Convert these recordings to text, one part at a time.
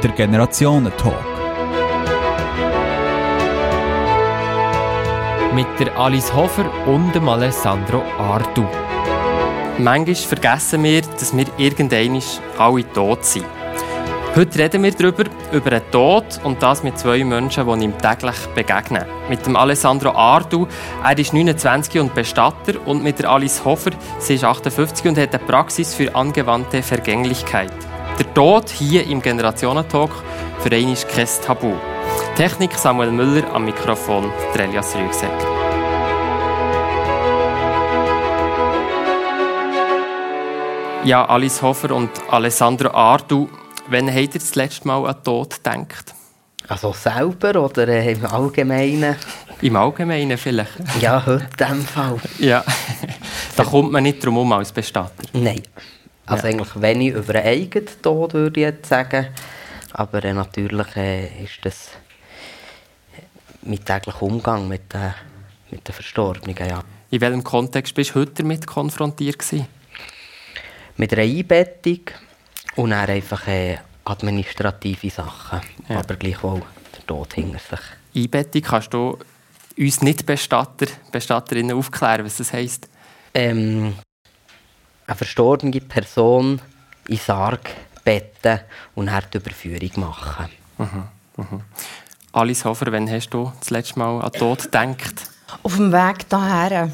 Der Generationentalk. Mit der Alice Hofer und dem Alessandro Ardu. Manchmal vergessen wir, dass wir irgendwann alle tot sind. Heute reden wir darüber, über den Tod und das mit zwei Menschen, die ihm täglich begegnen. Mit dem Alessandro Ardu, er ist 29 und Bestatter, und mit der Alice Hofer, sie ist 58 und hat eine Praxis für angewandte Vergänglichkeit. Der Tod hier im Generationentalk für einen ist kein Tabu. Technik Samuel Müller am Mikrofon, der Elias Rügsecker. Ja, Alice Hofer und Alessandro Ardu, Wann habt ihr das letzte Mal an Tod gedacht? Also selber oder äh, im Allgemeinen? Im Allgemeinen vielleicht? Ja, heute in diesem Fall. Ja, da kommt man nicht drum herum als Bestatter. Nein. Also ja. eigentlich wenig über einen eigenen Tod, würde ich jetzt sagen. Aber äh, natürlich äh, ist das mit täglichem Umgang mit, äh, mit den Verstorbenen. Ja. In welchem Kontext bist du heute damit konfrontiert? Gewesen? Mit einer Einbettung und dann einfach äh, administrative Sachen, ja. aber gleichwohl der Tod hinter sich. Einbettung, kannst du uns nicht Bestatter, Bestatterinnen aufklären, was das heisst? Ähm, eine verstorbene Person in Sarg betten und die Überführung machen. Mhm, mhm. Alice Hofer, wann hast du das letzte Mal an Tod gedacht? Auf dem Weg daher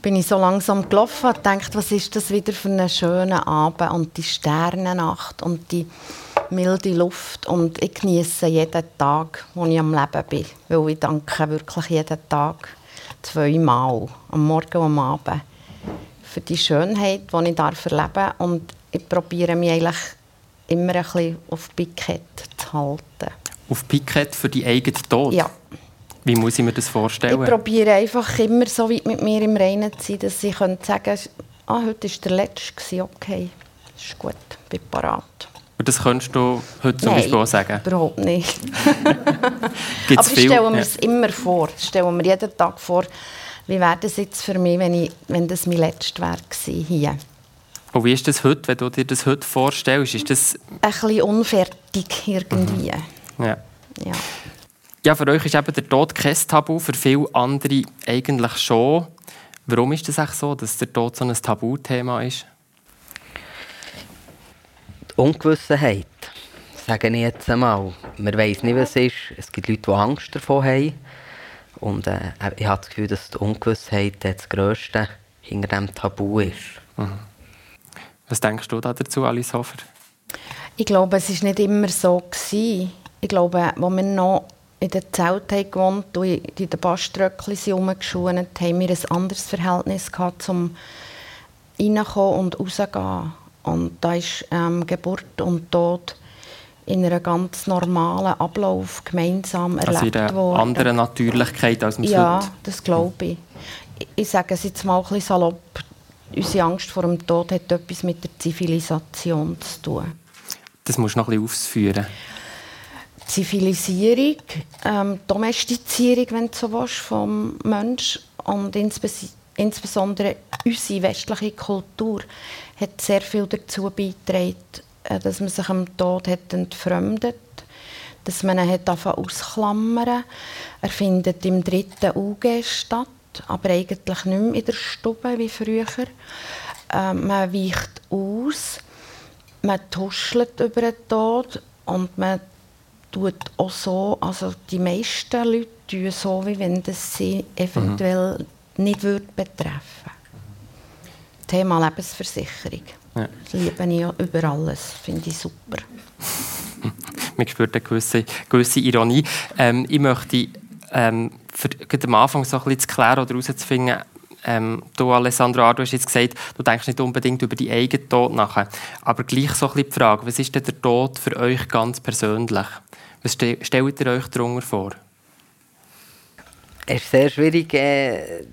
bin ich so langsam gelaufen und dachte, was ist das wieder für einen schönen Abend und die Sternennacht und die milde Luft und ich genieße jeden Tag, wo ich am Leben bin, weil ich danke wirklich jeden Tag zweimal, am Morgen und am Abend, für die Schönheit, die ich darf erleben und ich probiere mich eigentlich immer ein bisschen auf Pikett zu halten. Auf Pikett für die eigene Tod? Ja. Wie muss ich mir das vorstellen? Ich probiere einfach immer so weit mit mir im Reinen zu sein, dass ich sagen kann, ah, heute war der letzte, okay, ist gut, bin parat. Und das könntest du heute zum Nein, Beispiel auch sagen? überhaupt nicht. Aber ich stelle mir es immer vor. Ich stelle mir jeden Tag vor, wie wäre das jetzt für mich, wenn, ich, wenn das mein letztes wäre hier. Und wie ist das heute, wenn du dir das heute vorstellst? Ist das... Ein bisschen unfertig irgendwie. Mhm. Ja. ja. Ja, für euch ist eben der Tod kein Tabu, für viele andere eigentlich schon. Warum ist das auch so, dass der Tod so ein Tabuthema ist? Die Ungewissenheit, sage ich jetzt einmal. Man weiß nicht, was es ist. Es gibt Leute, die Angst davon haben. Und äh, ich habe das Gefühl, dass die Ungewissheit das Grösste hinter dem Tabu ist. Mhm. Was denkst du da dazu, Alice Hofer? Ich glaube, es war nicht immer so. Gewesen. Ich glaube, als wir noch in den Zelten gewohnt und in den Baströckchen rumgeschwunt, haben wir ein anderes Verhältnis gehabt zum reinkommen und rausgehen. Und da ist ähm, Geburt und Tod in einem ganz normalen Ablauf gemeinsam also erlebt worden. Also in einer anderen Natürlichkeit als wir Ja, heute. das glaube ich. Ich sage es jetzt mal ein bisschen salopp. Unsere Angst vor dem Tod hat etwas mit der Zivilisation zu tun. Das musst du noch ein bisschen ausführen. Zivilisierung, ähm, Domestizierung, wenn du so willst, vom Menschen und insbes insbesondere unsere westliche Kultur hat sehr viel dazu beigetragen, dass man sich am Tod hat entfremdet dass man ihn hat ausklammern Er findet im dritten Auge statt, aber eigentlich nicht mehr in der Stube wie früher. Ähm, man weicht aus, man tuschelt über den Tod und man tut auch so, also die meisten Leute tun so, wie wenn das sie eventuell mhm. nicht würde betreffen Thema Lebensversicherung. Ja. Das liebe ich über alles, finde ich super. Man spürt eine gewisse, gewisse Ironie. Ähm, ich möchte ähm, für, am Anfang so ein bisschen zu klären oder herauszufinden, ähm, du, Alessandro du hast jetzt gesagt, du denkst nicht unbedingt über die eigene Tod nach. Aber gleich so ein bisschen die Frage, was ist denn der Tod für euch ganz persönlich? Was ste stellt ihr euch darunter vor? Es ist sehr schwierig äh,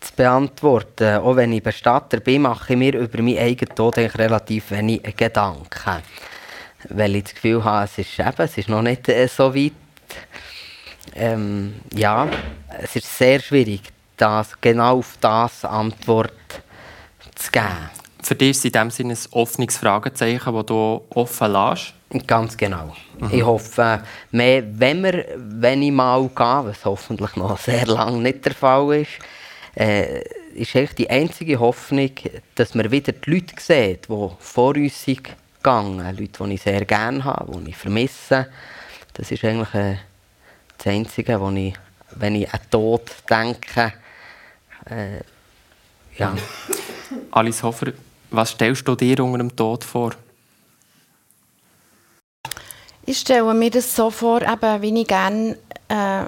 zu beantworten. Auch wenn ich Bestatter bin, mache ich mir über meinen eigenen Tod relativ wenig Gedanken. Weil ich das Gefühl habe, es ist, eben, es ist noch nicht äh, so weit. Ähm, ja, es ist sehr schwierig, das, genau auf das Antwort zu geben. für dich ist es in dem Sinne ein offenes Fragezeichen, das du offen lässt? Ganz genau. Mhm. Ich hoffe, mehr, wenn, wir, wenn ich mal gehe, was hoffentlich noch sehr lange nicht der Fall ist, äh, ist eigentlich die einzige Hoffnung, dass wir wieder die Leute sehen, die vor uns sind gegangen. Leute, die ich sehr gerne habe, die ich vermisse. Das ist eigentlich äh, das Einzige, wo ich, wenn ich an Tod denke, äh, ja. Alice Hofer, was stellst du dir unter dem Tod vor? Ich stelle mir das so vor, eben, wie ich gerne äh,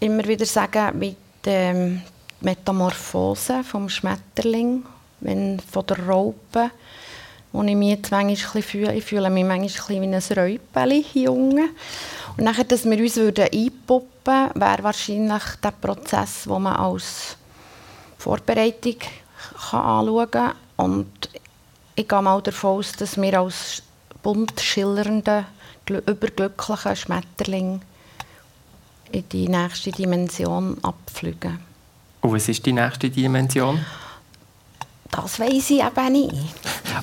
immer wieder sage, mit der Metamorphose vom Schmetterling, wenn, von der Raupe, wo ich mich jetzt manchmal fühle. Ich fühle mich manchmal wie ein Räupeli, Junge. Und nachher, dass wir uns würden einpuppen wäre wahrscheinlich der Prozess, den man als Vorbereitung kann anschauen kann. Und ich gehe mal davon aus, dass wir als bunt schillernden überglücklichen Schmetterling in die nächste Dimension abfliegen. Und was ist die nächste Dimension? Das weiß ich eben nicht.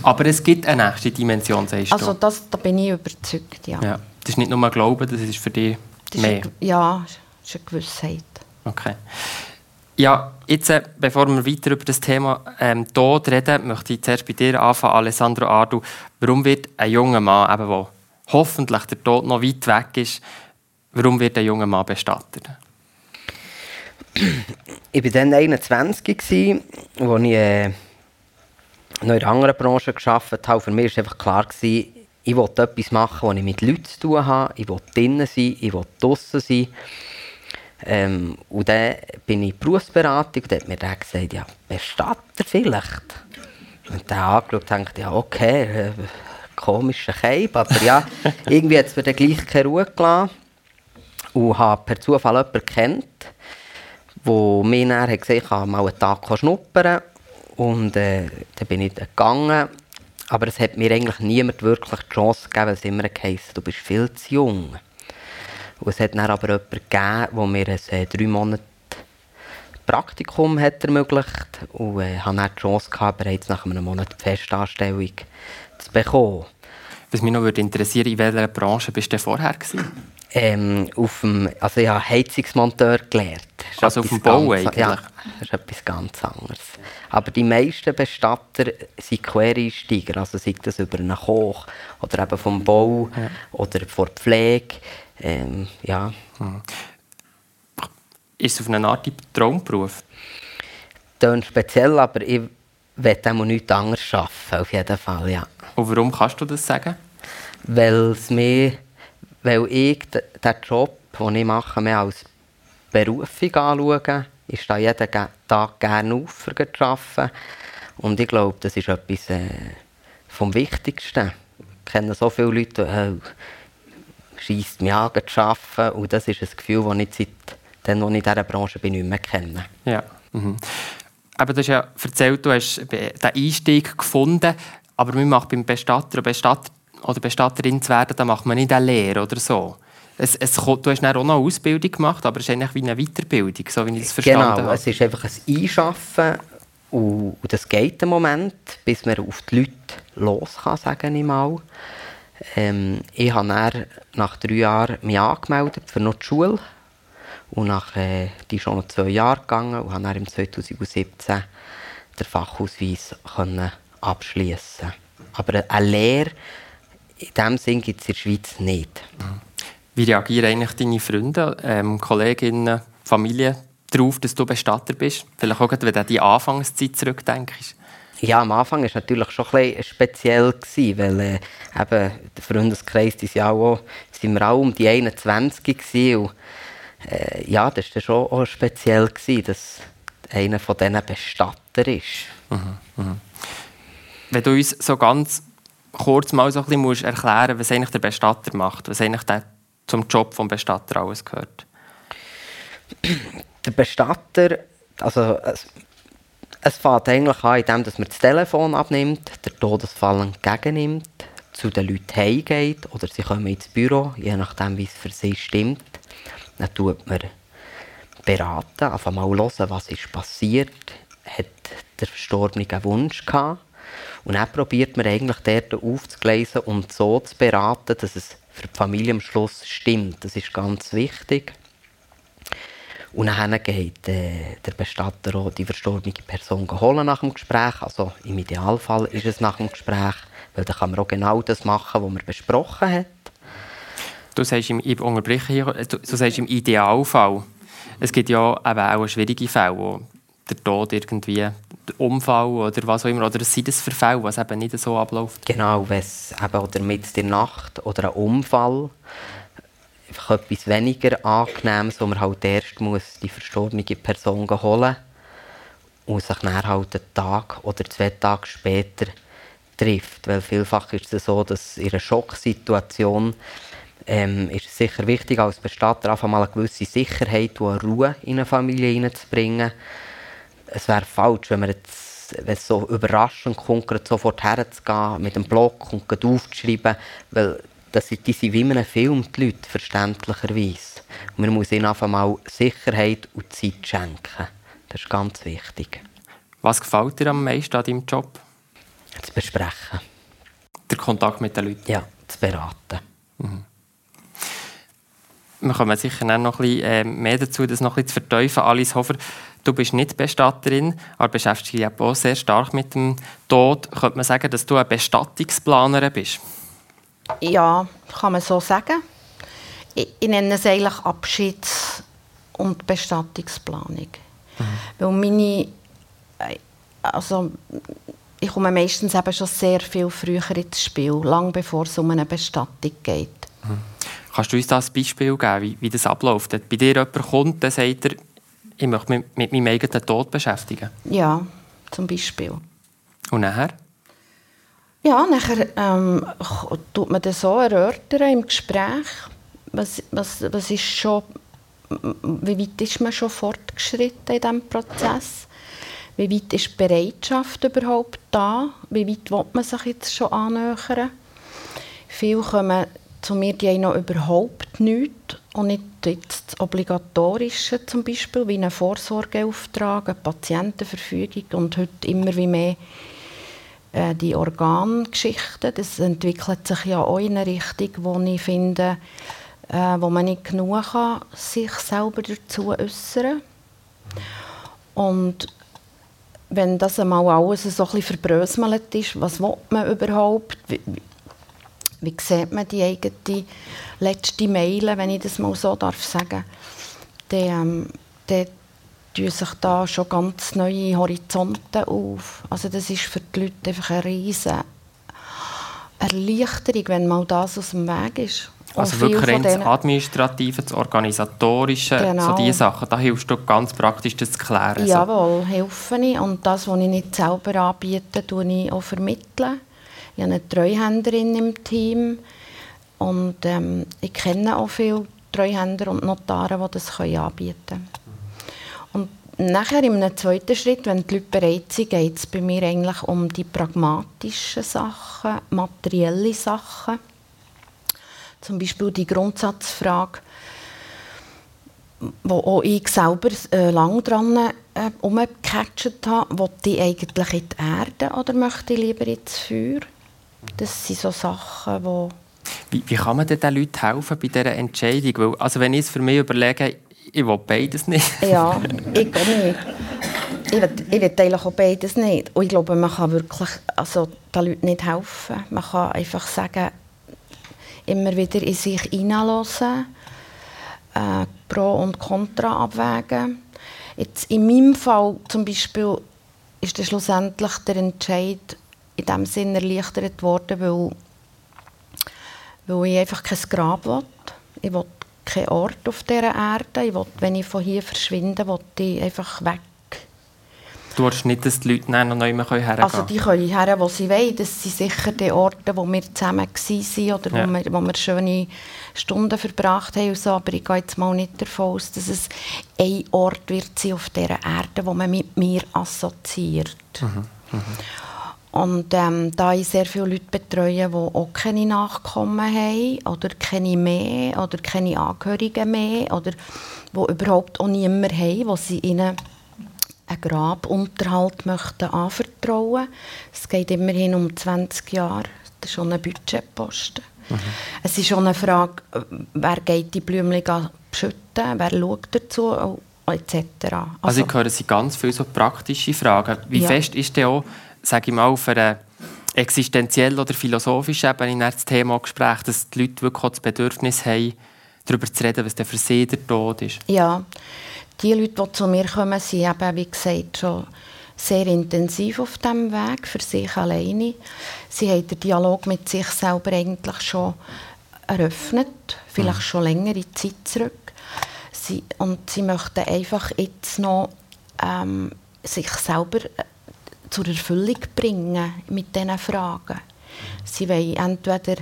Aber es gibt eine nächste Dimension, sagst du? Also das, da bin ich überzeugt, ja. ja. Das ist nicht nur Glauben, das ist für dich das mehr? Ist eine, ja, das ist eine Gewissheit. Okay. Ja, jetzt, äh, bevor wir weiter über das Thema ähm, Tod reden, möchte ich zuerst bei dir anfangen, Alessandro Ardu. Warum wird ein junger Mann, eben, der hoffentlich der Tod noch weit weg ist, warum wird ein junger Mann bestattet? Ich war dann 21, als ich äh, noch in einer anderen Branche gearbeitet habe. Für mich war einfach klar, gewesen, ich wollte etwas machen, das ich mit Leuten zu tun habe. Ich wollte drinnen sein, ich wollte draußen sein. Ähm, und dann bin ich in Berufsberatung und hat mir dann gesagt, ja, Bestatter vielleicht. Und dann angeschaut und dachte, ja, okay, äh, komischer Keib, aber ja, irgendwie hat es mir dann gleich keine Ruhe gelassen. Und habe per Zufall jemanden kennt, der mir dann hat gesagt, kann mal einen Tag schnuppern. Und äh, dann bin ich gegangen. Aber es hat mir eigentlich niemand wirklich die Chance gegeben, weil es immer heisst, du bist viel zu jung. Und es hat dann aber jemanden gegeben, der mir ein äh, drei Monate Praktikum hat ermöglicht und äh, habe dann die Chance gehabt, bereits nach einem Monat die Festanstellung zu bekommen. Was mich noch würde interessieren, in welcher Branche bist du vorher Ähm, auf dem, also ich habe Heizungsmonteur gelernt. Also auf dem Bau eigentlich? Ja, das ist etwas ganz anderes. Aber die meisten Bestatter sind Quereinsteiger, also sei das über einen Koch oder eben vom Bau ja. oder von Pflege. Ähm, ja. Hm. Ist es auf eine Art Traumberuf? Das speziell, aber ich möchte auch nichts anderes arbeiten, auf jeden Fall, ja. Und warum kannst du das sagen? Weil, es mir, weil ich den Job, den ich mache, mehr als Berufung anschaue. Ich stehe jeden Tag gerne auf, für zu arbeiten. Und ich glaube, das ist etwas äh, vom Wichtigsten. Ich kenne so viele Leute, die äh, schießt mich an, zu arbeiten. Und das ist ein Gefühl, das ich seit dann, als ich in dieser Branche bin, nicht mehr kenne. Ja. Mhm. Aber du hast ja erzählt, du hast den Einstieg gefunden, aber man macht beim Bestatter, Bestatter oder Bestatterin zu werden, da macht man nicht eine Lehre oder so. Es, es, du hast auch noch eine Ausbildung gemacht, aber es ist eigentlich wie eine Weiterbildung, so wie ich es verstanden genau, habe. Genau, es ist einfach ein Einschaffen und, und das geht einen Moment, bis man auf die Leute los kann, sage ich mal. Ähm, ich habe dann nach drei Jahren mich angemeldet für noch die Schule und nach, äh, die ist schon noch zwei Jahre gegangen und habe dann im 2017 den Fachausweis können abschließen. Aber eine Lehre in diesem Sinn gibt es in der Schweiz nicht. Wie reagieren eigentlich deine Freunde, ähm, Kolleginnen, Familie darauf, dass du Bestatter bist? Vielleicht auch, wenn du an die Anfangszeit zurückdenkst. Ja, am Anfang war es natürlich schon ein bisschen speziell, gewesen, weil äh, eben der Freundeskreis ist ja auch, sind wir auch um die 21 gewesen, und äh, ja, das war schon auch speziell, gewesen, dass einer von diesen Bestatter ist. Mhm, mh. Wenn du uns so ganz kurz mal so ein bisschen erklären was eigentlich der Bestatter macht, was eigentlich der zum Job des Bestatter alles gehört. Der Bestatter, also es, es fängt eigentlich an, indem dass man das Telefon abnimmt, den Todesfall entgegennimmt, zu den Leuten heimgeht oder sie kommen ins Büro, je nachdem, wie es für sie stimmt. Dann tut man beraten, einfach mal hören, was ist passiert. Hat der Verstorbene einen Wunsch gehabt? Und dann probiert man eigentlich dort aufzugleisen und so zu beraten, dass es für die Familie am Schluss stimmt. Das ist ganz wichtig. Und dann geht äh, der Bestatter auch die verstorbene Person holen nach dem Gespräch. Also im Idealfall ist es nach dem Gespräch, weil dann kann man auch genau das machen, was man besprochen hat. Du sagst im, ich unterbreche hier, du, du sagst im Idealfall. Es gibt ja eben auch schwierige Fälle, wo der Tod irgendwie, Unfall oder was auch immer, oder es sind das für was eben nicht so abläuft? Genau, wenn es eben oder mit der Nacht oder ein Unfall einfach etwas weniger Angenehmes, wo man halt erst muss die verstorbene Person holen und sich dann halt einen Tag oder zwei Tage später trifft. Weil vielfach ist es so, dass in einer Schocksituation ähm, ist es sicher wichtig, als Bestatter einfach mal eine gewisse Sicherheit und Ruhe in eine Familie hineinzubringen. Es wäre falsch, wenn man jetzt, wenn es so überraschend kommt, sofort herzugehen, mit dem Block und aufzuschreiben, weil das sind, die sind wie in einem Film, die Leute, verständlicherweise. Und man muss ihnen einfach mal Sicherheit und Zeit schenken. Das ist ganz wichtig. Was gefällt dir am meisten an deinem Job? Zu besprechen. Der Kontakt mit den Leuten? Ja, zu beraten. Mhm. Wir kommen sicher noch ein bisschen äh, mehr dazu, das noch ein bisschen zu verteufeln. Alice Hofer, du bist nicht Bestatterin, aber beschäftigst dich auch sehr stark mit dem Tod. Könnte man sagen, dass du eine Bestattungsplanerin bist? Ja, kann man so sagen. Ich, ich nenne es eigentlich Abschieds- und Bestattungsplanung. Mhm. Weil meine, äh, also ich komme meistens eben schon sehr viel früher ins Spiel, lange bevor es um eine Bestattung geht. Mhm. Kannst du uns da ein Beispiel geben, wie, wie das abläuft? Wenn bei dir jemand kommt, dann sagt er, ich möchte mich mit meinem eigenen Tod beschäftigen. Ja, zum Beispiel. Und nachher? Ja, nachher ähm, tut man das so erörtern im Gespräch. Was, was, was ist schon, wie weit ist man schon fortgeschritten in diesem Prozess? Wie weit ist die Bereitschaft überhaupt da? Wie weit will man sich jetzt schon annähern? Viele kommen zu mir, die haben noch überhaupt nichts und nicht jetzt das Obligatorische zum Beispiel, wie einen Vorsorgeauftrag, eine Patientenverfügung und heute immer wie mehr äh, die Organgeschichten. Das entwickelt sich ja auch in eine Richtung, wo ich finde, äh, wo man nicht genug kann, sich selber dazu äußern Und wenn das einmal alles so ein bisschen verbröselt ist, was will man überhaupt? Wie, sieht man die eigene letzte Meile, wenn ich das mal so darf sagen? Dann, ähm, tun sich da schon ganz neue Horizonte auf. Also das ist für die Leute einfach eine riesige Erleichterung, wenn mal das aus dem Weg ist. Also wirklich rein das Administrative, das Organisatorische, genau. so diese Sachen, da hilfst du ganz praktisch, das zu klären. Jawohl, so. helfe ich. Und das, was ich nicht selber anbiete, tue ich auch vermitteln. Ich habe eine Treuhänderin im Team und ähm, ich kenne auch viele Treuhänder und Notare, die das anbieten können. Und nachher im zweiten Schritt, wenn die Leute bereit sind, geht es bei mir eigentlich um die pragmatischen Sachen, materielle Sachen. Zum Beispiel die Grundsatzfrage, wo auch ich selber äh, lang dran äh, habe, will ich eigentlich in die Erde oder möchte ich lieber ins Feuer? Das sind so Sachen, wo wie, wie kann man denn den Leuten helfen bei dieser Entscheidung? Weil, also wenn ich es für mich überlege, ich will beides nicht. ja, ich auch nicht. Ich will, ich will eigentlich auch beides nicht. Und ich glaube, man kann wirklich also, den Leuten nicht helfen. Man kann einfach sagen, immer wieder in sich hineinlassen, äh, Pro und Contra abwägen. Jetzt in meinem Fall zum Beispiel ist schlussendlich der Entscheid in dem Sinne erleichtert worden, weil, weil ich einfach kein Grab will. Ich will keinen Ort auf dieser Erde. Ich will, wenn ich von hier verschwinde, will ich einfach weg. Du willst nicht, dass die Leute noch nicht mehr hergehen Also die können her, wo sie wollen. Das sind sicher die Orte, wo wir zusammen waren oder ja. wo, wir, wo wir schöne Stunden verbracht haben. so. Aber ich gehe jetzt mal nicht davon aus, dass es ein Ort wird sein auf dieser Erde, wo man mit mir assoziiert. Mhm. Mhm. Und ähm, da ich sehr viele Leute betreue, die auch keine Nachkommen haben oder keine mehr oder keine Angehörigen mehr oder die überhaupt auch niemanden haben, wo sie ihnen einen Grabunterhalt möchten anvertrauen trauen. Es geht immerhin um 20 Jahre. Das ist schon ein Budgetposten. Mhm. Es ist schon eine Frage, wer geht die Blümchen beschütten, wer schaut dazu, etc. Also, also ich höre Sie ganz viele so praktische Fragen. Wie ja. fest ist denn auch, sage ich mal, auf einer existenziellen oder philosophischen Ebene das Thema Gespräch, dass die Leute wirklich das Bedürfnis haben, darüber zu reden, was der für sie der Tod ist? Ja, die Leute, die zu mir kommen, sind eben, wie gesagt, schon sehr intensiv auf diesem Weg, für sich alleine. Sie haben den Dialog mit sich selber eigentlich schon eröffnet, vielleicht mhm. schon längere Zeit zurück. Sie, und sie möchten einfach jetzt noch ähm, sich selber zur Erfüllung bringen mit diesen Fragen. Sie wollen entweder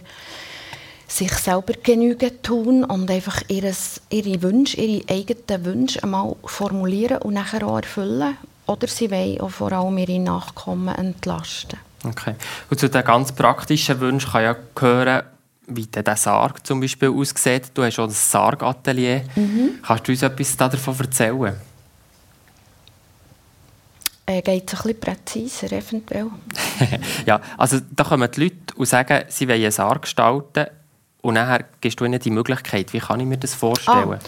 sich selber genügen tun und einfach ihres, ihre Wünsche, ihre eigenen Wünsche einmal formulieren und nachher auch erfüllen. Oder sie wollen auch vor allem ihre Nachkommen entlasten. Okay. Und zu den ganz praktischen Wünschen kann ja gehören, wie der Sarg zum Beispiel aussieht. Du hast auch ein Sargatelier. Mhm. Kannst du uns etwas davon erzählen? Äh, geht es ein bisschen präziser, eventuell? ja, also da kommen die Leute und sagen, sie wollen einen Sarg gestalten und nachher gibst du ihnen die Möglichkeit. Wie kann ich mir das vorstellen? Ah,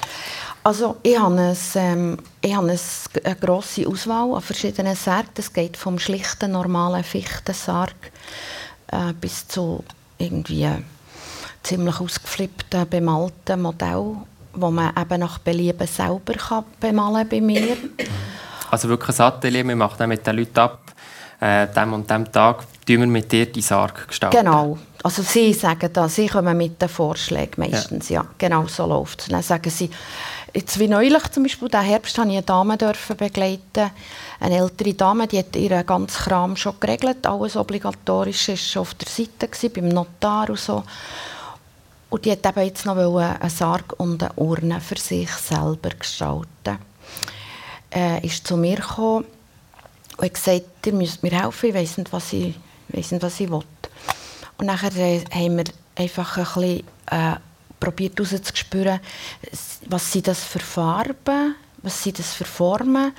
also ich habe, ein, ähm, ich habe eine, eine grosse Auswahl an verschiedenen Särgen. Das geht vom schlichten, normalen Fichtensarg äh, bis zu irgendwie ziemlich ausgeflippten, bemalten Modell, wo man eben nach Belieben selber kann bemalen bei mir. Also wirklich ein Atelier, wir machen dann mit den Leuten ab, äh, dem und dem Tag tun wir mit dir die Sarg gestalten. Genau. Also sie sagen das, sie kommen mit den Vorschlägen meistens, ja. ja genau so läuft es. Dann sagen sie, jetzt wie neulich zum Beispiel, diesen Herbst habe ich eine Dame dürfen begleiten, eine ältere Dame, die hat ihren ganzen Kram schon geregelt, alles obligatorisch war schon auf der Seite, gewesen, beim Notar und so. Und die hat eben jetzt noch einen Sarg und eine Urne für sich selber gestalten. Äh, ist zu mir gekommen und hat gesagt, ihr müsst mir helfen, ich weiss nicht, was ich, weiss nicht, was ich will. Und nachher äh, haben wir einfach ein bisschen äh, herauszuspüren, was sind das für Farben, was sind das für Formen.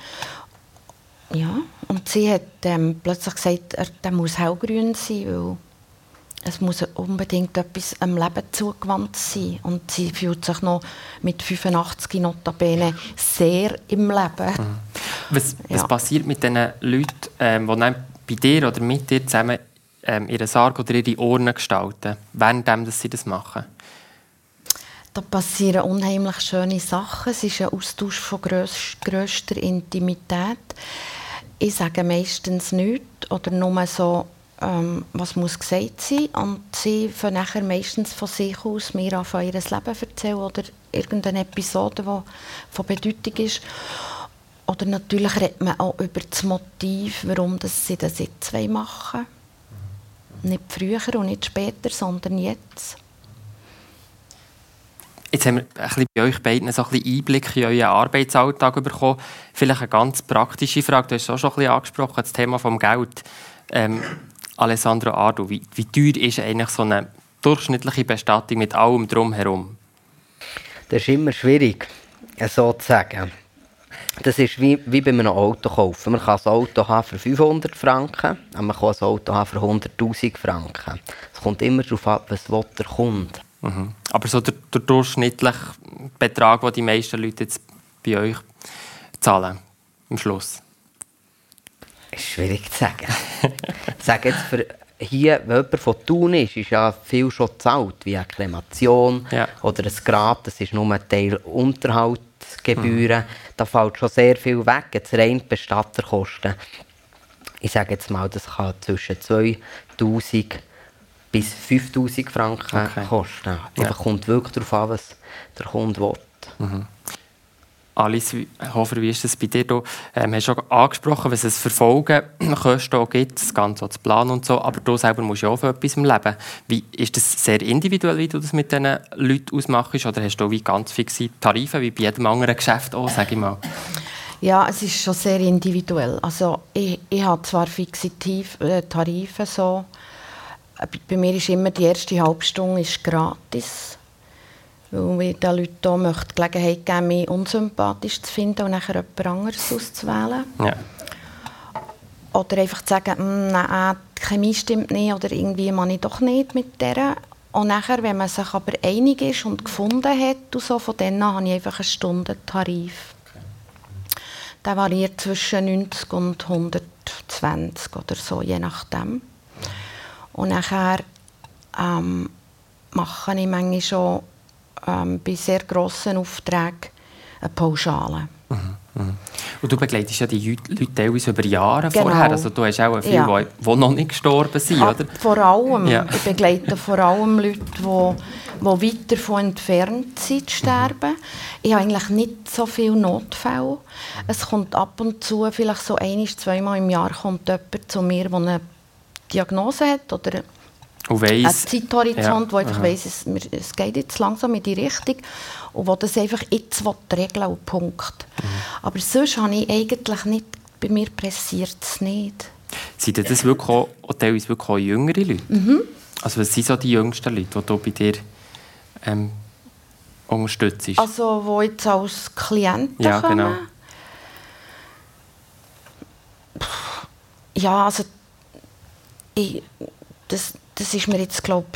Ja, und sie hat ähm, plötzlich gesagt, er, der muss hellgrün sein, weil es muss unbedingt etwas am Leben zugewandt sein. Und sie fühlt sich noch mit 85 Notabene sehr im Leben. Mhm. Was, was passiert mit den Leuten, ähm, die bei dir oder mit dir zusammen ähm, ihren Sarg oder ihre Ohren gestalten, währenddem dass sie das machen? Da passieren unheimlich schöne Sachen. Es ist ein Austausch von grösster Intimität. Ich sage meistens nichts oder nur so, ähm, was muss gesagt sein. Und sie fangen nachher meistens von sich aus mir von ihrem Leben erzählen oder irgendeine Episode, die von Bedeutung ist. Oder natürlich redet man auch über das Motiv, warum das sie das jetzt machen. Nicht früher und nicht später, sondern jetzt. Jetzt haben wir ein bei euch beiden so ein Einblick in euren Arbeitsalltag bekommen. Vielleicht eine ganz praktische Frage. Du hast es auch schon ein bisschen angesprochen, das Thema des Geld. Ähm, Alessandro Ardu, wie, wie teuer ist eigentlich so eine durchschnittliche Bestattung mit allem drumherum? Das ist immer schwierig, so zu sagen. Das ist wie, wie bei einem Auto kaufen. Man kann ein Auto haben für 500 Franken, aber man kann ein Auto haben für 100'000 Franken. Es kommt immer darauf ab, was der Kunde mhm. Aber so der, der durchschnittliche Betrag, den die meisten Leute jetzt bei euch zahlen, am Schluss? Ist schwierig zu sagen. ich sage jetzt, für hier, wenn jemand von Thun ist, ist ja viel schon gezahlt, wie eine Kremation ja. oder ein Grab, das ist nur ein Teil Unterhaltsgebühren. Mhm. Da fällt schon sehr viel weg, jetzt rein Bestatterkosten. Ich sage jetzt mal, das kann zwischen 2000 bis 5000 Franken okay. kosten. Ja. Einfach kommt wirklich darauf an, was der Kunde will. Mhm. Alice Hofer, wie ist das bei dir? Du ähm, hast schon angesprochen, was es für Folgenkosten gibt, das Ganze zu planen und so, aber du selber musst ja auch für etwas im Leben. Wie, ist das sehr individuell, wie du das mit diesen Leuten ausmachst, oder hast du wie ganz fixe Tarife, wie bei jedem anderen Geschäft auch, sage ich mal? Ja, es ist schon sehr individuell. Also ich, ich habe zwar fixe äh, Tarife, so. bei mir ist immer die erste Halbstunde ist gratis weil wir den Leuten möchte die Gelegenheit geben, mich unsympathisch zu finden und nachher jemand anderes auszuwählen. Ja. oder einfach zu sagen, hm, nein, die Chemie stimmt nicht oder irgendwie man ich doch nicht mit der. Und nachher, wenn man sich aber einig ist und gefunden hat, und so, von dann an habe ich einfach einen Stundentarif. Okay. Der variiert zwischen 90 und 120 oder so, je nachdem. Und nachher ähm, mache ich manchmal schon ähm, bei sehr grossen Aufträgen eine Pauschale. Mhm. Mhm. Und du begleitest ja die Leute teilweise über Jahre genau. vorher. Also du hast auch viele, ja. die, noch nicht gestorben sind, ah, oder? Vor allem. Ja. Ich begleite vor allem Leute, die, die weit davon entfernt sind, zu sterben. Mhm. Ich habe eigentlich nicht so viele Notfälle. Es kommt ab und zu, vielleicht so ein, zweimal im Jahr, kommt jemand zu mir, der eine Diagnose hat oder und weiss, ein Zeithorizont, ja, wo einfach weiss, es, es geht jetzt langsam in die Richtung und wo das einfach jetzt regeln und Punkt. Mhm. Aber sonst habe ich eigentlich nicht, bei mir pressiert es nicht. Sind das wirklich auch, teilweise wirklich auch jüngere Leute? Mhm. Also was sind so die jüngsten Leute, die du bei dir ähm, unterstützt? Also die jetzt als Klienten ja, kommen? Genau. Ja, also ich, das, das ist mir jetzt, glaube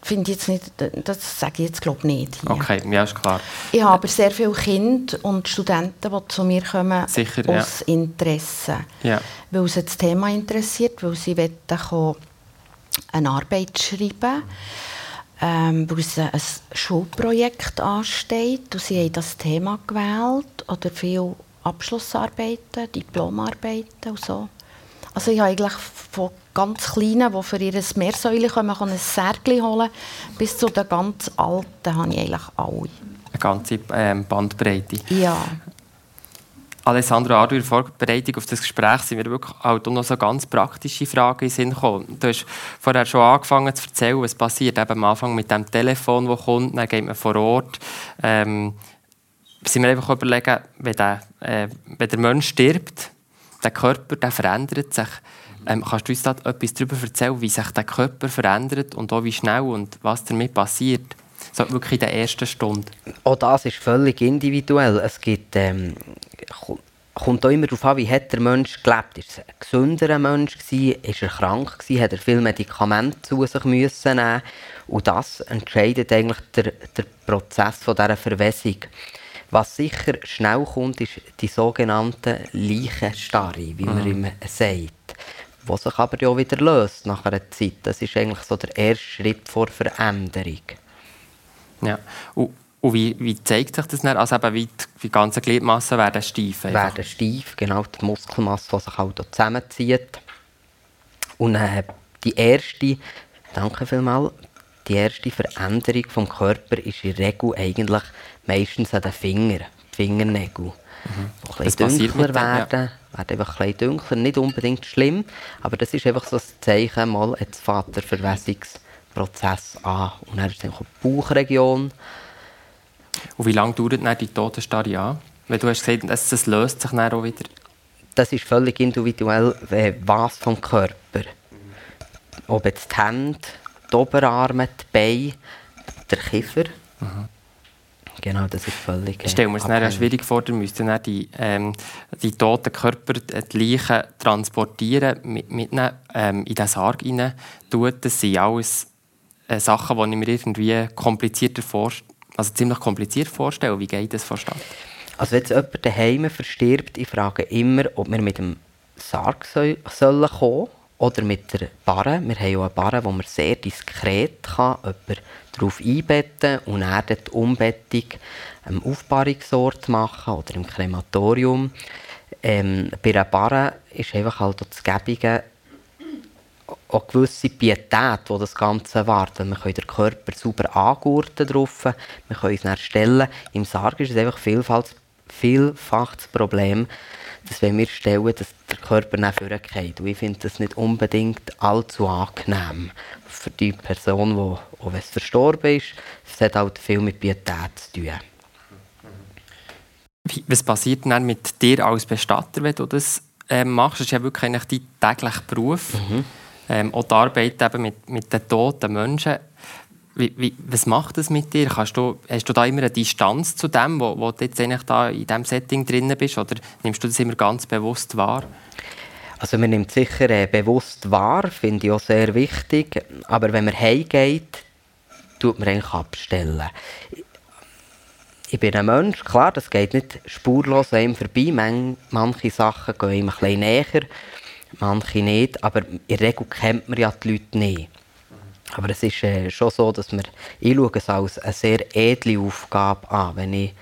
finde jetzt nicht, das sage ich jetzt glaube nicht. Hier. Okay, ja, ist klar. Ich habe aber sehr viele Kinder und Studenten, die zu mir kommen Sicher, aus ja. Interesse. Ja. Weil sie das Thema interessiert, weil sie wollen eine Arbeit schreiben ähm, weil sie ein Schulprojekt ansteht und sie haben das Thema gewählt oder viele Abschlussarbeiten, Diplomarbeiten und so. Also ich habe eigentlich von ganz Kleinen, die für ihr Meersäule kommen, kann ein Särgli holen, bis zu den ganz Alten habe ich eigentlich alle. Eine ganze ähm, Bandbreite. Ja. Alessandro Ardu, in der Vorbereitung auf das Gespräch sind mir wirklich auch noch so ganz praktische Fragen in Sinn gekommen. Du hast vorher schon angefangen zu erzählen, was passiert eben am Anfang mit dem Telefon, das kommt, dann geht man vor Ort. Ähm, sind wir einfach überlegen, wenn der, äh, wenn der Mensch stirbt, der Körper der verändert sich. Ähm, kannst du uns da etwas darüber erzählen, wie sich der Körper verändert und auch wie schnell und was damit passiert? So wirklich in der ersten Stunde. Auch das ist völlig individuell. Es gibt, ähm, kommt auch immer darauf an, wie hat der Mensch gelebt. Ist er ein gesünderer Mensch gewesen? Ist er krank gewesen? Hat er viel Medikamente zu sich müssen nehmen? Und das entscheidet eigentlich der, der Prozess von dieser Verwässung. Was sicher schnell kommt, ist die sogenannte Leichenstarre, wie man mhm. immer sagt. Die sich aber auch wieder löst nach einer Zeit. Das ist eigentlich so der erste Schritt vor Veränderung. Ja. Und, und wie, wie, zeigt sich das dann? Also eben wie die, die ganzen Gliedmassen werden steif? Einfach. Werden steif, genau. Die Muskelmasse, die sich halt zusammenzieht. Und äh, die erste, danke vielmals, die erste Veränderung vom Körper ist in der Regel eigentlich meistens an den Fingern, die Fingernägel. Mhm. Ein dunkler werden, ja. werden einfach ein dunkler, nicht unbedingt schlimm, aber das ist einfach so ein Zeichen, mal jetzt fährt der Verwässungsprozess an. Und dann ist dann die Bauchregion. Und wie lange dauert dann die Totenstarre an? Weil du hast gesagt, das, das löst sich dann auch wieder. Das ist völlig individuell, was vom Körper. Ob jetzt die Hände, die Oberarme, die Beine, der Kiefer. Mhm. Genau, das ist völlig. Ich stelle mir es schwierig vor, du müsst dann die, ähm, die toten Körper, die Leichen transportieren, mit, mitnehmen, ähm, in den Sarg rein tun. Das sind alles äh, Sachen, die ich mir irgendwie komplizierter vorstelle. Also ziemlich kompliziert vorstelle. Wie geht das vonstatten? Also wenn jetzt jemand daheim verstirbt, ich frage immer, ob wir mit dem Sarg soll, sollen kommen oder mit der Barre. Wir haben auch eine Barre, wo man sehr diskret kann, jemanden darauf einbetten und dann die Umbettung am Aufbahrungsort machen oder im Krematorium. Ähm, bei einer Barre ist einfach halt das Gebige auch gewisse Pietät, die das Ganze erwartet. Wir können den Körper sauber angurten drauf, wir können uns dann stellen. Im Sarg ist es einfach vielfach, vielfach das Problem, dass wenn wir stellen, dass der Körper dann vorgeht. Und ich finde das nicht unbedingt allzu angenehm für die Person, die, auch wenn es verstorben ist, es hat halt viel mit Pietät zu tun. Was passiert dann mit dir als Bestatter, wenn du das äh, machst? Das ist ja wirklich eigentlich dein täglicher Beruf. Mhm. Ähm, auch die Arbeit eben mit, mit den toten Menschen. Wie, wie, was macht das mit dir? Du, hast du da immer eine Distanz zu dem, wo, wo du jetzt eigentlich da in diesem Setting drin bist? Oder nimmst du das immer ganz bewusst wahr? Also man nimmt sicher äh, bewusst wahr, finde ich auch sehr wichtig. Aber wenn man heimgeht, tut man eigentlich abstellen. Ich bin ein Mensch, klar, das geht nicht spurlos an ihm vorbei. Man, manche Sachen gehen ihm ein bisschen näher, manche nicht. Aber in der Regel kennt man ja die Leute nicht. Aber es ist äh, schon so, dass wir, ich schaue es als eine sehr edle Aufgabe an, wenn ich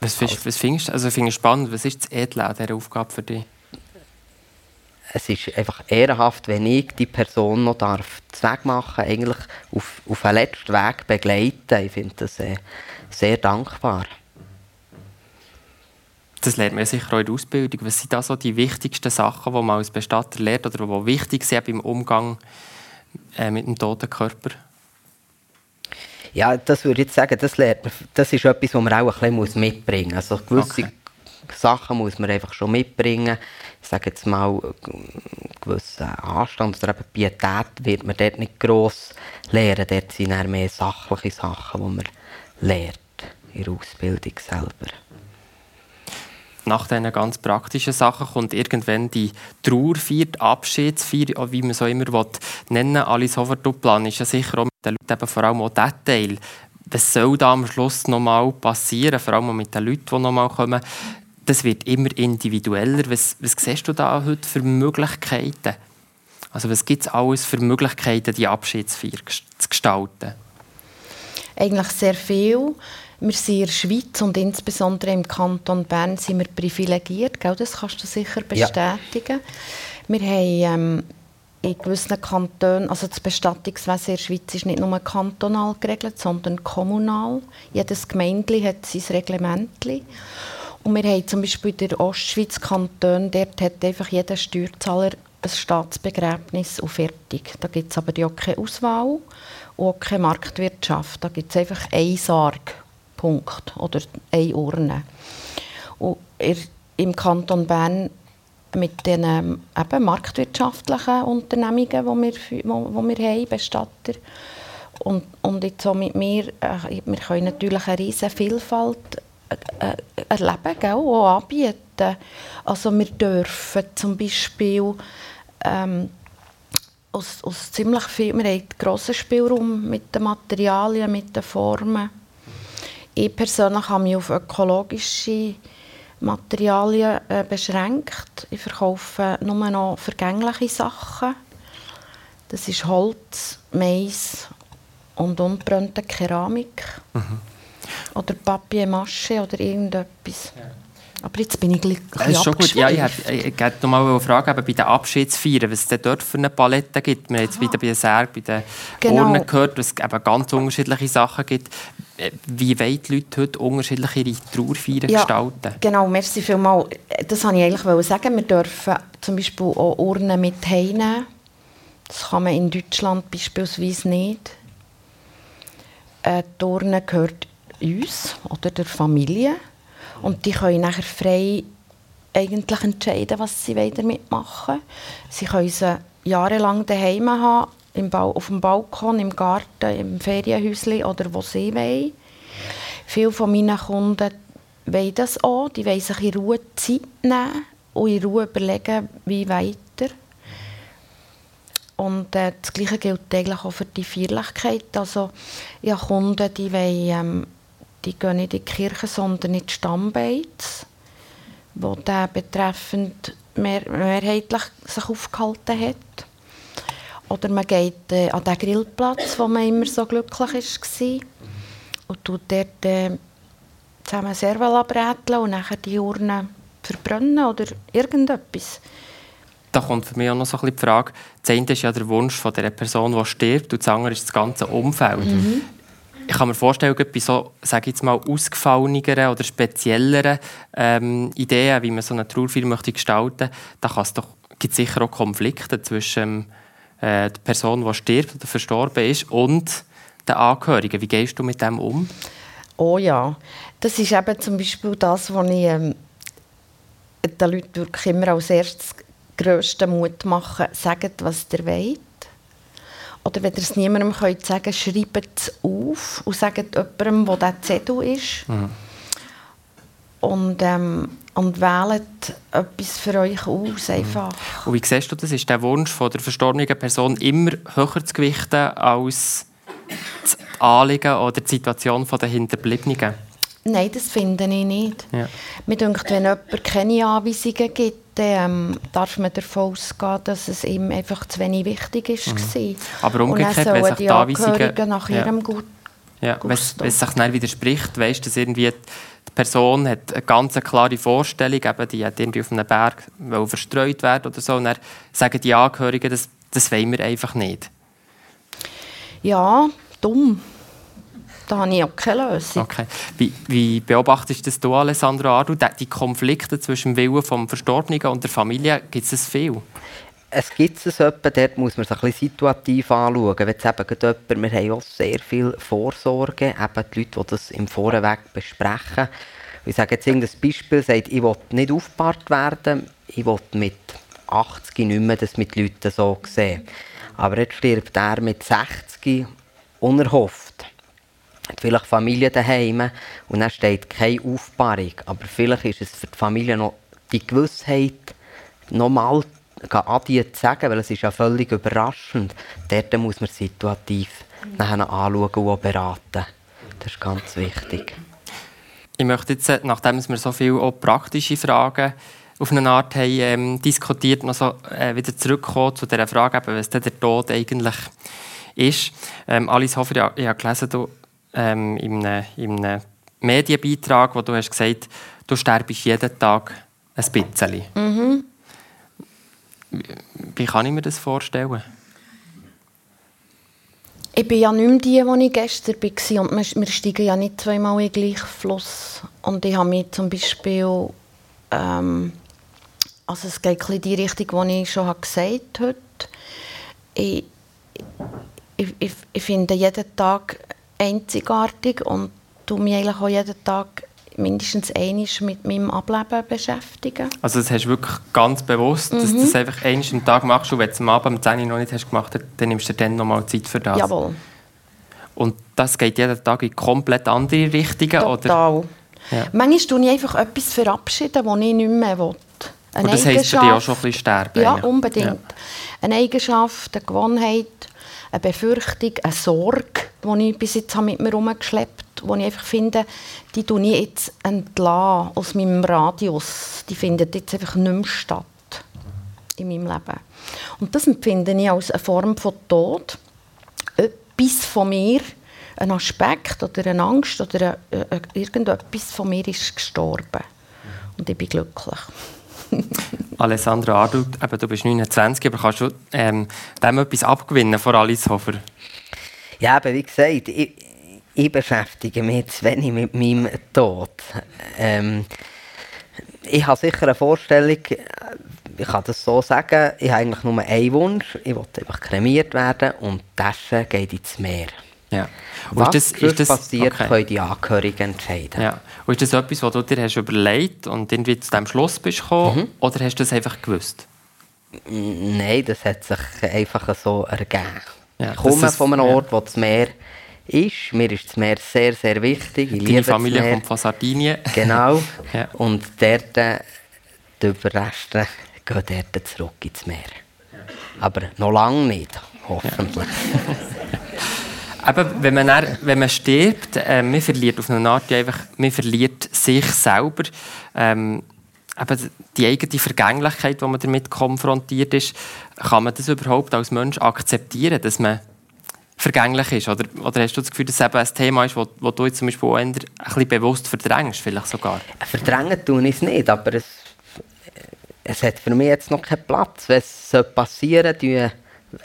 was, findest, was findest du also find spannend? Was ist das Edle an dieser Aufgabe für dich? Es ist einfach ehrenhaft, wenn ich die Person noch darf Weg machen eigentlich auf, auf den letzten Weg begleiten. Ich finde das äh, sehr dankbar. Das lernt man sicher auch in der Ausbildung. Was sind da so die wichtigsten Sachen, die man als Bestatter lernt oder die wichtig sind beim Umgang äh, mit dem toten Körper? Ja, das würde ich sagen, das, lernt man, das ist etwas, was man auch ein bisschen mitbringen muss. Also gewisse okay. Sachen muss man einfach schon mitbringen. Ich sage jetzt mal, gewissen Anstand oder eben Pietät wird man dort nicht gross lernen. Dort sind eher mehr sachliche Sachen, die man lernt in der Ausbildung selber nach diesen ganz praktischen Sachen kommt irgendwann die Trauerfeier, die Abschiedsfeier, wie man es auch immer will, nennen Alles Overtuplan ist ja sicher auch mit den Leuten eben vor allem auch der Teil. Was soll da am Schluss nochmal passieren, vor allem mit den Leuten, die nochmal kommen? Das wird immer individueller. Was, was siehst du da heute für Möglichkeiten? Also was gibt es alles für Möglichkeiten, die Abschiedsfeier zu gestalten? Eigentlich sehr viel. Wir sind in der Schweiz und insbesondere im Kanton Bern sind wir privilegiert, gell? das kannst du sicher bestätigen. Ja. Wir haben ähm, in gewissen Kantonen, also das Bestattungswesen in der Schweiz ist nicht nur kantonal geregelt, sondern kommunal. Jedes Gemeinde hat sein Reglement. Und wir haben zum Beispiel in der Ostschweiz Kanton, dort hat einfach jeder Steuerzahler ein Staatsbegräbnis und fertig. Da gibt es aber auch keine Auswahl und auch keine Marktwirtschaft. Da gibt es einfach eine Sarg Punkt oder eine Urne. Und im Kanton Bern mit den ähm, eben marktwirtschaftlichen Unternehmungen, die wir, wo, wo wir haben, Bestatter, und, und jetzt so mit mir, äh, wir können natürlich eine riesige Vielfalt äh, äh, erleben, gell, auch anbieten. Also wir dürfen zum Beispiel ähm, aus, aus ziemlich viel, wir haben grossen Spielraum mit den Materialien, mit den Formen ich persönlich habe mich auf ökologische Materialien äh, beschränkt. Ich verkaufe nur noch vergängliche Sachen. Das ist Holz, Mais und unbrannte Keramik. Mhm. Oder Papier-Maché oder irgendetwas. Ja. Aber jetzt bin ich gleich ein ist schon gut. Ja, ich wollte noch mal eine Frage bei den Abschiedsfeiern, was es dort für eine Palette gibt. Wir haben jetzt wieder bei den Särgen, bei den genau. Urnen gehört, dass es eben ganz unterschiedliche Sachen gibt. Wie wollen die Leute heute unterschiedliche Trauerfeiern ja, gestalten? Genau, merci vielmals. Das wollte ich eigentlich sagen. Wir dürfen zum Beispiel auch Urnen mit heimnehmen. Das kann man in Deutschland beispielsweise nicht. Äh, die Urne gehört uns oder der Familie. Und die können nachher frei eigentlich entscheiden, was sie damit machen Sie können sie jahrelang daheim haben, im ba auf dem Balkon, im Garten, im Ferienhäuschen oder wo sie wollen. Viele von meinen Kunden wollen das auch. Die wollen sich in Ruhe Zeit nehmen und in Ruhe überlegen, wie weiter. Und äh, das Gleiche gilt eigentlich auch für die Feierlichkeit. Also, ich habe Kunden, die wollen ähm, die gehen nicht in die Kirche, sondern in die Stammbeiz, wo der betreffend mehr, mehrheitlich sich aufgehalten hat. Oder man geht äh, an den Grillplatz, wo man immer so glücklich war und tut dort äh, zusammen Serval abbräteln und nachher die Urne verbrennen oder irgendetwas. Da kommt für mich auch noch so ein bisschen die Frage, das eine ist ja der Wunsch von der Person, die stirbt, und das andere ist das ganze Umfeld. Mhm ich kann mir vorstellen, bei so, sage jetzt mal, ausgefalleneren oder spezielleren ähm, Ideen, wie man so eine Trauerfeier möchte gestalten, da gibt es sicher auch Konflikte zwischen äh, der Person, die stirbt oder verstorben ist, und den Angehörigen. Wie gehst du mit dem um? Oh ja, das ist eben zum Beispiel das, was ich ähm, den Leuten wirklich immer als erstes grössten Mut mache, sagt, was ihr wollt oder wenn ihr es niemandem könnt sagen schreibt es auf und sagt jemandem, wo der Zettel ist. Mhm. und, ähm, und wählt etwas für euch aus. Einfach. Und wie siehst du das? Ist der Wunsch von der verstorbenen Person immer höher zu gewichten als das Anliegen oder die Situation der Hinterbliebenen? Nein, das finde ich nicht. Ja. Mir denkt, wenn jemand keine Anweisungen gibt, dann ähm, darf man davon ausgehen, dass es ihm einfach zu wenig wichtig ist. Mhm. Aber umgekehrt, wenn sich die Anweisungen... nach ihrem ja. Gut ja, wenn es sich dann widerspricht, weißt du, dass irgendwie die Person hat eine ganz klare Vorstellung, eben, die hat irgendwie auf einem Berg verstreut werden oder so, und dann sagen die Angehörigen, das, das wollen wir einfach nicht. Ja, dumm. Da habe ich auch keine Lösung. Okay. Wie, wie beobachtest das du, Alessandro Ardu? Die Konflikte zwischen dem Willen des Verstorbenen und der Familie, gibt es viel? Es gibt es etwa, dort muss man sich ein bisschen situativ anschauen. Wenn eben jemand, wir haben auch sehr viel Vorsorge, eben die Leute, die das im Vorweg besprechen. Ich sage jetzt irgendein Beispiel, sagt, ich will nicht aufgebahrt werden, ich will mit 80 nicht mehr das mit Leuten so sehen. Aber jetzt stirbt er mit 60 unerhofft. Vielleicht Familie daheim und dann steht keine Aufbahrung. Aber vielleicht ist es für die Familie noch die Gewissheit, nochmal Adi zu sagen, weil es ist ja völlig überraschend. Dort muss man situativ nachher anschauen und beraten. Das ist ganz wichtig. Ich möchte jetzt, äh, nachdem wir so viele praktische Fragen auf eine Art haben, ähm, diskutiert, noch so, äh, wieder zurückkommen zu der Frage, eben, was der Tod eigentlich ist. Ähm, Alice Hofer, ich, ich habe gelesen, du, ähm, in, einem, in einem Medienbeitrag, wo du hast gesagt, du sterbst jeden Tag ein bisschen. Mhm. Wie kann ich mir das vorstellen? Ich bin ja nicht mehr die, die ich gestern war. Und wir steigen ja nicht zweimal in den gleichen Fluss. Und ich habe mir zum Beispiel... Ähm, also es geht in die Richtung, die ich schon gesagt habe heute. Ich, ich, ich, ich finde jeden Tag einzigartig und tue mich eigentlich auch jeden Tag mindestens einmal mit meinem Ableben beschäftigen. Also das hast du wirklich ganz bewusst, mhm. dass du das einfach einmal am Tag machst und wenn du es am Abend um 10 Uhr noch nicht hast gemacht, dann nimmst du dir dann nochmal Zeit für das? Jawohl. Und das geht jeden Tag in komplett andere Richtungen? Total. Oder? Ja. Manchmal tue ich einfach etwas verabschieden, das ich nicht mehr will. Eine und das heisst für dich auch schon ein bisschen sterben? Ja, unbedingt. Ja. Eine Eigenschaft, eine Gewohnheit, eine Befürchtung, eine Sorge, die ich bis jetzt mit mir herumgeschleppt habe, die ich einfach finde, die tue ich jetzt entlassen aus meinem Radius. Die findet jetzt einfach nicht mehr statt in meinem Leben. Und das empfinde ich als eine Form von Tod. Etwas von mir, ein Aspekt oder eine Angst oder eine, eine, irgendetwas von mir ist gestorben. Und ich bin glücklich. Alessandra Ardut, eben, du bist 29, aber kannst du ähm, dem etwas abgewinnen von Alice Hofer? Ja, aber wie gesagt, ich, ich beschäftige mich zu wenig mit meinem Tod. Ähm, ich habe sicher eine Vorstellung, ich kann das so sagen, ich habe eigentlich nur einen Wunsch, ich will einfach kremiert werden und die Tasche geht ins Meer. Ja. Was ist das, ist das, passiert, okay. können die Angehörigen entscheiden. Ja. Und ist das etwas, was du dir hast überlegt und irgendwie zu diesem Schluss bist gekommen, mhm. oder hast du das einfach gewusst? Nein, das hat sich einfach so ergeben. Ja, ich komme von einem Ort, wo das Meer ist. Mir ist das Meer sehr, sehr wichtig. Ich Deine Familie kommt von Sardinien. Genau. ja. Und dort, die Überreste gehen dort zurück ins Meer. Aber noch lange nicht, hoffentlich. Eben, wenn, man dann, wenn man stirbt, äh, man verliert auf eine Art einfach, man verliert sich selber. Ähm, eben die eigene Vergänglichkeit, die man damit konfrontiert ist, kann man das überhaupt als Mensch akzeptieren, dass man vergänglich ist? Oder, oder hast du das Gefühl, dass es eben ein Thema ist, das du jetzt zum Beispiel auch ein bisschen bewusst verdrängst, vielleicht sogar? Verdrängen tue ich es nicht, aber es, es hat für mich jetzt noch keinen Platz. Wenn es passieren sollte,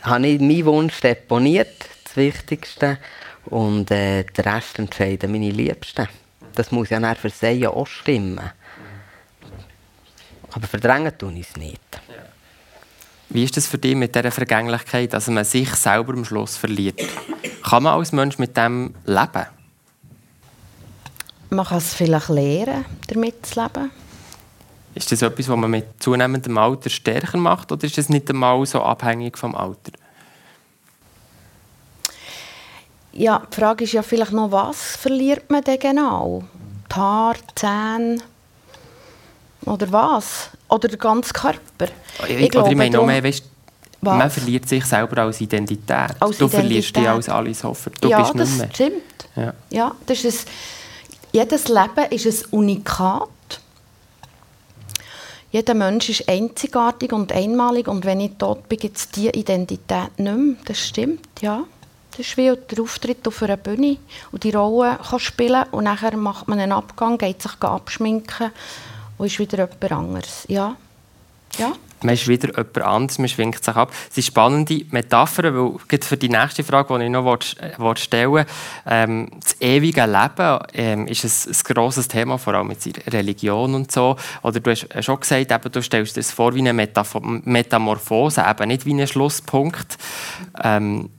habe ich meinen Wunsch deponiert, das Wichtigste, und äh, den Rest entscheiden meine Liebsten. Das muss ja für sie auch stimmen. Aber verdrängen tue ich es nicht. Wie ist das für dich mit dieser Vergänglichkeit, dass man sich selber am Schluss verliert? Kann man als Mensch mit dem leben? Man kann es vielleicht lernen, damit zu leben. Ist das etwas, was man mit zunehmendem Alter stärker macht oder ist das nicht einmal so abhängig vom Alter? Ja, die Frage ist ja vielleicht noch, was verliert man denn genau? Die Haare, die Zähne, Oder was? Oder der ganze Körper? Ich, ich glaube, oder ich meine noch mehr, weißt, man verliert sich selber als Identität. Als du Identität. verlierst dich als Alice Hofer. Du ja, bist nicht mehr. das stimmt. Ja. Ja, das ist ein, jedes Leben ist ein Unikat. Jeder Mensch ist einzigartig und einmalig und wenn ich tot bin, gibt es diese Identität nicht mehr. Das stimmt, ja. Das ist wie der Auftritt auf einer Bühne und die Rolle kann spielen und nachher macht man einen Abgang, geht sich abschminken und ist wieder jemand anderes. Ja. Ja. Man ist wieder jemand anderes, man schwingt sich ab. Es sind spannende Metaphern, weil für die nächste Frage, die ich noch will, stellen will, ähm, das ewige Leben ähm, ist ein, ein grosses Thema, vor allem mit Religion und so. Oder du hast schon gesagt, eben, du stellst dir das vor wie eine Metaph Metamorphose, eben nicht wie ein Schlusspunkt. Ähm,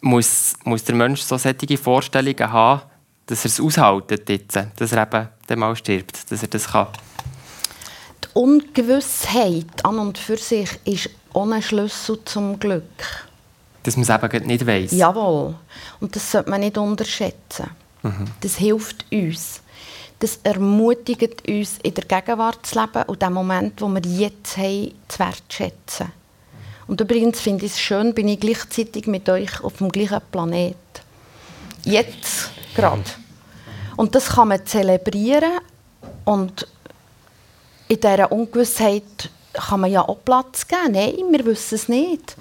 muss, muss der Mensch so solche Vorstellungen haben, dass er es aushaltet, jetzt, dass er eben dann mal stirbt, dass er das kann? Die Ungewissheit an und für sich ist ohne Schlüssel zum Glück. Dass man es eben nicht weiß. Jawohl. Und das sollte man nicht unterschätzen. Mhm. Das hilft uns. Das ermutigt uns, in der Gegenwart zu leben und den Moment, den wir jetzt haben, zu wertschätzen. Und übrigens finde ich es schön, bin ich gleichzeitig mit euch auf dem gleichen Planet. Jetzt gerade. Und das kann man zelebrieren und in dieser Ungewissheit kann man ja auch Platz geben. Nein, wir wissen es nicht.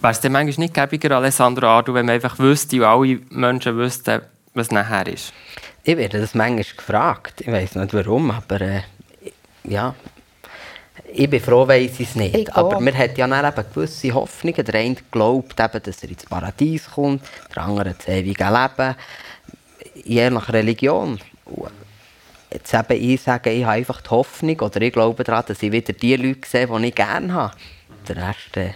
Wäre es denn manchmal nicht gäbiger, Alessandro Ardu, wenn man einfach wüsste und alle Menschen wüssten, was nachher ist? Ich werde das manchmal gefragt. Ich weiß nicht warum, aber äh, ja, ich bin froh, weiß ich es nicht. Ich aber man hat ja dann eben gewisse Hoffnungen. Der eine glaubt, eben, dass er ins Paradies kommt, der andere das ewige Leben. Je nach Religion. Jetzt eben ich sage, ich habe einfach die Hoffnung oder ich glaube daran, dass ich wieder die Leute sehe, die ich gerne habe. Der Rest, äh,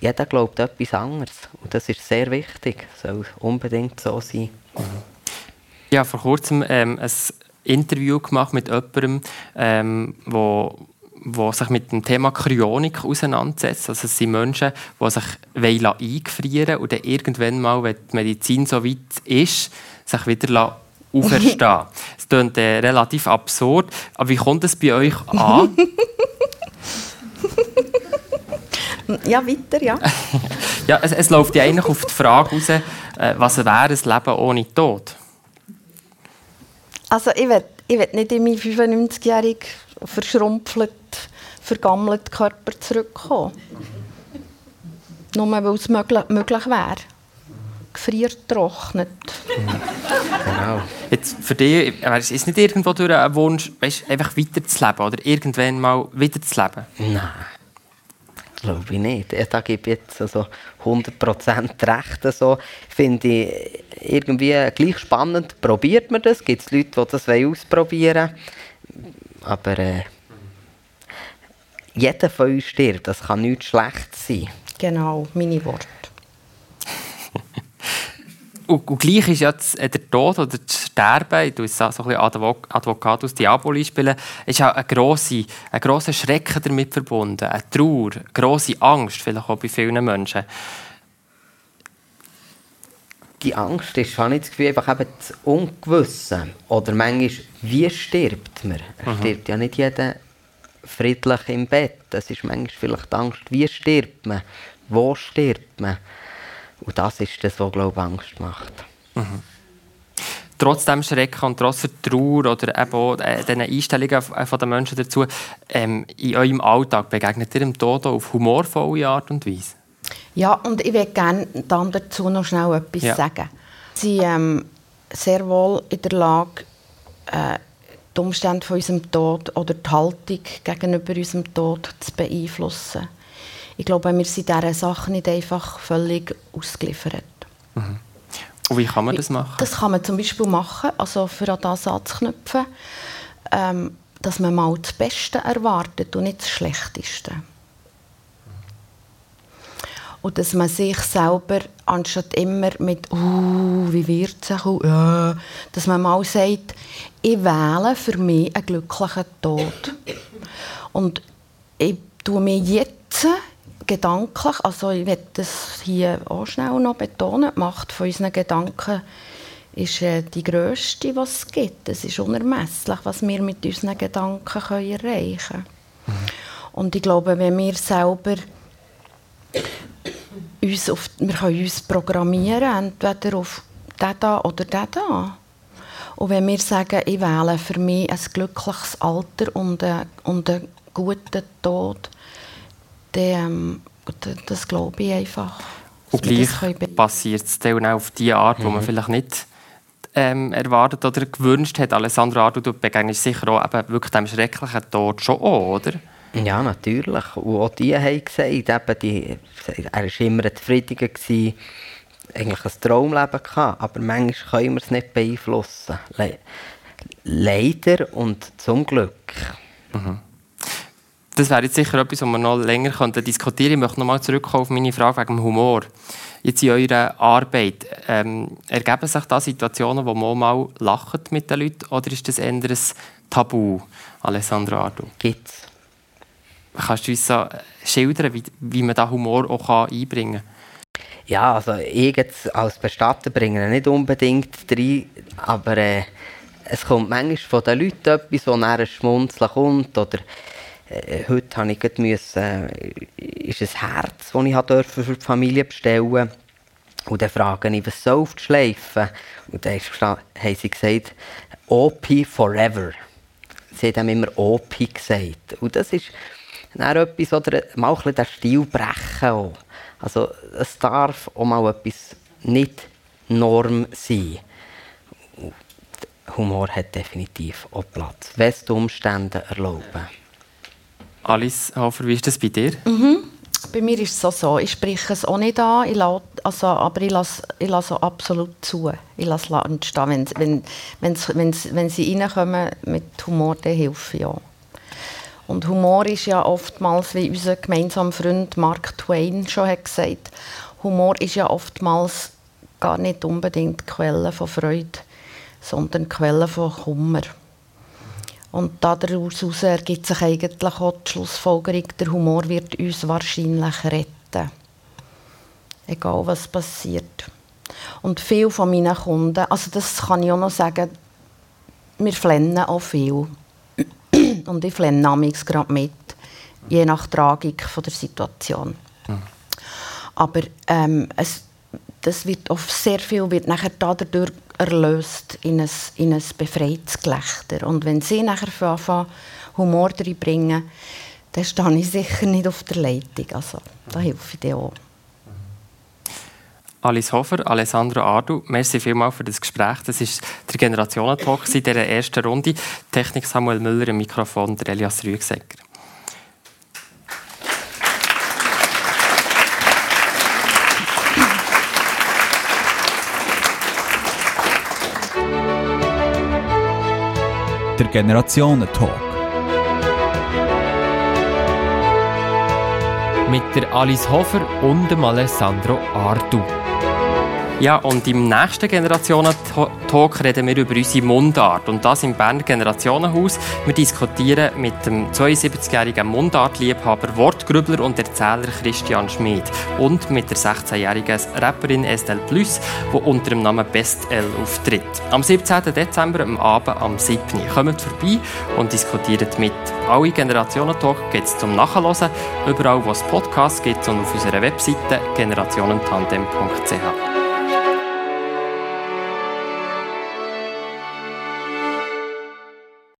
jeder glaubt etwas anderes. Und das ist sehr wichtig. Das soll unbedingt so sein. Ich habe vor kurzem ähm, ein Interview gemacht mit jemandem, ähm, wo die sich mit dem Thema Kryonik auseinandersetzt. Also es sind Menschen, die sich eingefrieren wollen und dann irgendwann mal, wenn die Medizin so weit ist, sich wieder auferstehen Es klingt äh, relativ absurd, aber wie kommt es bei euch an? ja, weiter, ja. ja es, es läuft ja eigentlich auf die Frage raus, äh, was wäre ein Leben ohne Tod? Also ich will, ich will nicht in meinen 95-jährigen verschrumpelt, vergammelten Körper zurückkommen. Nur weil es möglich, möglich wäre. Gefriertrocknet. Genau. Jetzt für dich ist es nicht irgendwo durch ein Wunsch, weißt, einfach weiterzuleben oder irgendwann mal weiterzuleben? Nein. Glaube ich nicht. Da gebe ich jetzt also 100% recht. Also, finde ich irgendwie gleich spannend. Probiert man das? Gibt es Leute, die das ausprobieren wollen? Aber äh, jeder von uns stirbt, das kann nichts schlecht sein. Genau, meine Worte. und, und, gleich ist ja äh, der Tod oder das Sterben, ich tue so ein bisschen Advocatus Diaboli spielen, ist auch ein grosser, ein grosser Schrecken damit verbunden, eine Trauer, eine grosse Angst, vielleicht auch bei vielen Menschen die Angst ist, habe ich das Gefühl, einfach eben das Ungewisse. Oder manchmal, wie stirbt man? Mhm. Stirbt ja nicht jeder friedlich im Bett. Das ist manchmal vielleicht die Angst, wie stirbt man? Wo stirbt man? Und das ist das, was, glaube ich, Angst macht. Mhm. Trotz dem Schrecken und trotz der Trauer oder eben auch äh, den Einstellungen äh, der Menschen dazu, ähm, in eurem Alltag begegnet ihr dem Tod auf humorvolle Art und Weise? Ja, und ich würde gerne dann dazu noch schnell etwas ja. sagen. Sie sind ähm, sehr wohl in der Lage, äh, die Umstände von unserem Tod oder die Haltung gegenüber unserem Tod zu beeinflussen. Ich glaube, wir sind dieser Sache nicht einfach völlig ausgeliefert. Mhm. Und wie kann man das machen? Das kann man zum Beispiel machen, also für an das anzuknüpfen, ähm, dass man mal das Beste erwartet und nicht das Schlechteste. Und dass man sich selber, anstatt immer mit «Uh, wie wird es auch?» ja, dass man mal sagt, ich wähle für mich einen glücklichen Tod. Und ich tue mir jetzt gedanklich, also ich werde das hier auch schnell noch betonen, die Macht von unseren Gedanken ist äh, die grösste, die es gibt. Es ist unermesslich, was wir mit unseren Gedanken können erreichen können. Mhm. Und ich glaube, wenn wir selber uns auf, wir können uns programmieren, entweder auf den da oder den da. Und wenn wir sagen, ich wähle für mich ein glückliches Alter und einen, und einen guten Tod, dann, ähm, das glaube ich einfach. Und gleich passiert es dann auch auf die Art, mhm. wo man vielleicht nicht ähm, erwartet oder gewünscht hat. Alessandro Ardu, du begegnest sicher auch eben wirklich dem schrecklichen Tod schon auch, oder? Ja, natürlich. Und auch die haben gesagt, eben die, er war immer ein Zufriediger, eigentlich ein Traumleben gehabt, aber manchmal können wir es nicht beeinflussen. Le Leider und zum Glück. Mhm. Das wäre jetzt sicher etwas, was wir noch länger diskutieren könnten. Ich möchte noch mal zurückkommen auf meine Frage wegen dem Humor. Jetzt in eurer Arbeit, ähm, ergeben sich da Situationen, wo man mal lacht mit den Leuten oder ist das eher ein Tabu, Alessandro Ardo? Gibt's. Kannst du uns so schildern, wie, wie man da Humor auch einbringen kann? Ja, also ich jetzt als Bestatter bringe nicht unbedingt rein, aber äh, es kommt manchmal von den Leuten etwas, wo ein Schmunzeln kommt oder äh, heute habe ich müssen, äh, ist ein Herz, das ich für die Familie bestellen und dann frage ich, was soll auf die Schleife? Und dann haben sie gesagt, OP forever. Sie haben immer OP gesagt. Und das ist dann etwas, oder mal ein bisschen den Stil brechen auch. Also es darf auch mal etwas nicht Norm sein. Humor hat definitiv auch Platz, wenn es die Umstände erlauben. Alice Hofer, wie ist das bei dir? Mhm. Bei mir ist es auch so, ich spreche es auch nicht an, ich lasse, also, aber ich lasse, ich lasse absolut zu. Ich lasse entstehen. Wenn, wenn, wenn's, wenn's, wenn sie reinkommen mit Humor, dann ich auch. Und Humor ist ja oftmals, wie unser gemeinsamer Freund Mark Twain schon hat gesagt, Humor ist ja oftmals gar nicht unbedingt Quelle von Freude, sondern Quelle von Kummer. Und daraus ergibt sich eigentlich auch die Schlussfolgerung, der Humor wird uns wahrscheinlich retten. Egal was passiert. Und viele von meinen Kunden, also das kann ich auch noch sagen, wir flennen auch viel. Und ich flenne namens gerade mit, je nach Tragik von der Situation. Mhm. Aber ähm, es, das wird oft sehr viel wird nachher dadurch erlöst in ein, in ein befreites Gelächter. Und wenn sie nachher anfangen, Humor reinbringen, dann stehe ich sicher nicht auf der Leitung. Also, da helfe ich dir auch. Alice Hofer, Alessandro Ardu, merci vielmals für das Gespräch. Das ist der Generationentalk in dieser ersten Runde. Technik Samuel Müller im Mikrofon, der Elias Rüegsecker. Der Generationentalk. Mit der Alice Hofer und dem Alessandro Ardu. Ja, und im nächsten Generationen-Talk reden wir über unsere Mundart. Und das im Berner Generationenhaus. Wir diskutieren mit dem 72-jährigen Mundartliebhaber, Wortgrübler und Erzähler Christian Schmid. Und mit der 16-jährigen Rapperin Estelle Plus, die unter dem Namen Best L auftritt. Am 17. Dezember am Abend am 7. Kommt vorbei und diskutiert mit. Alle Generationen-Talk gibt es zum Nachhören, überall wo es Podcasts gibt und auf unserer Webseite generationentandem.ch.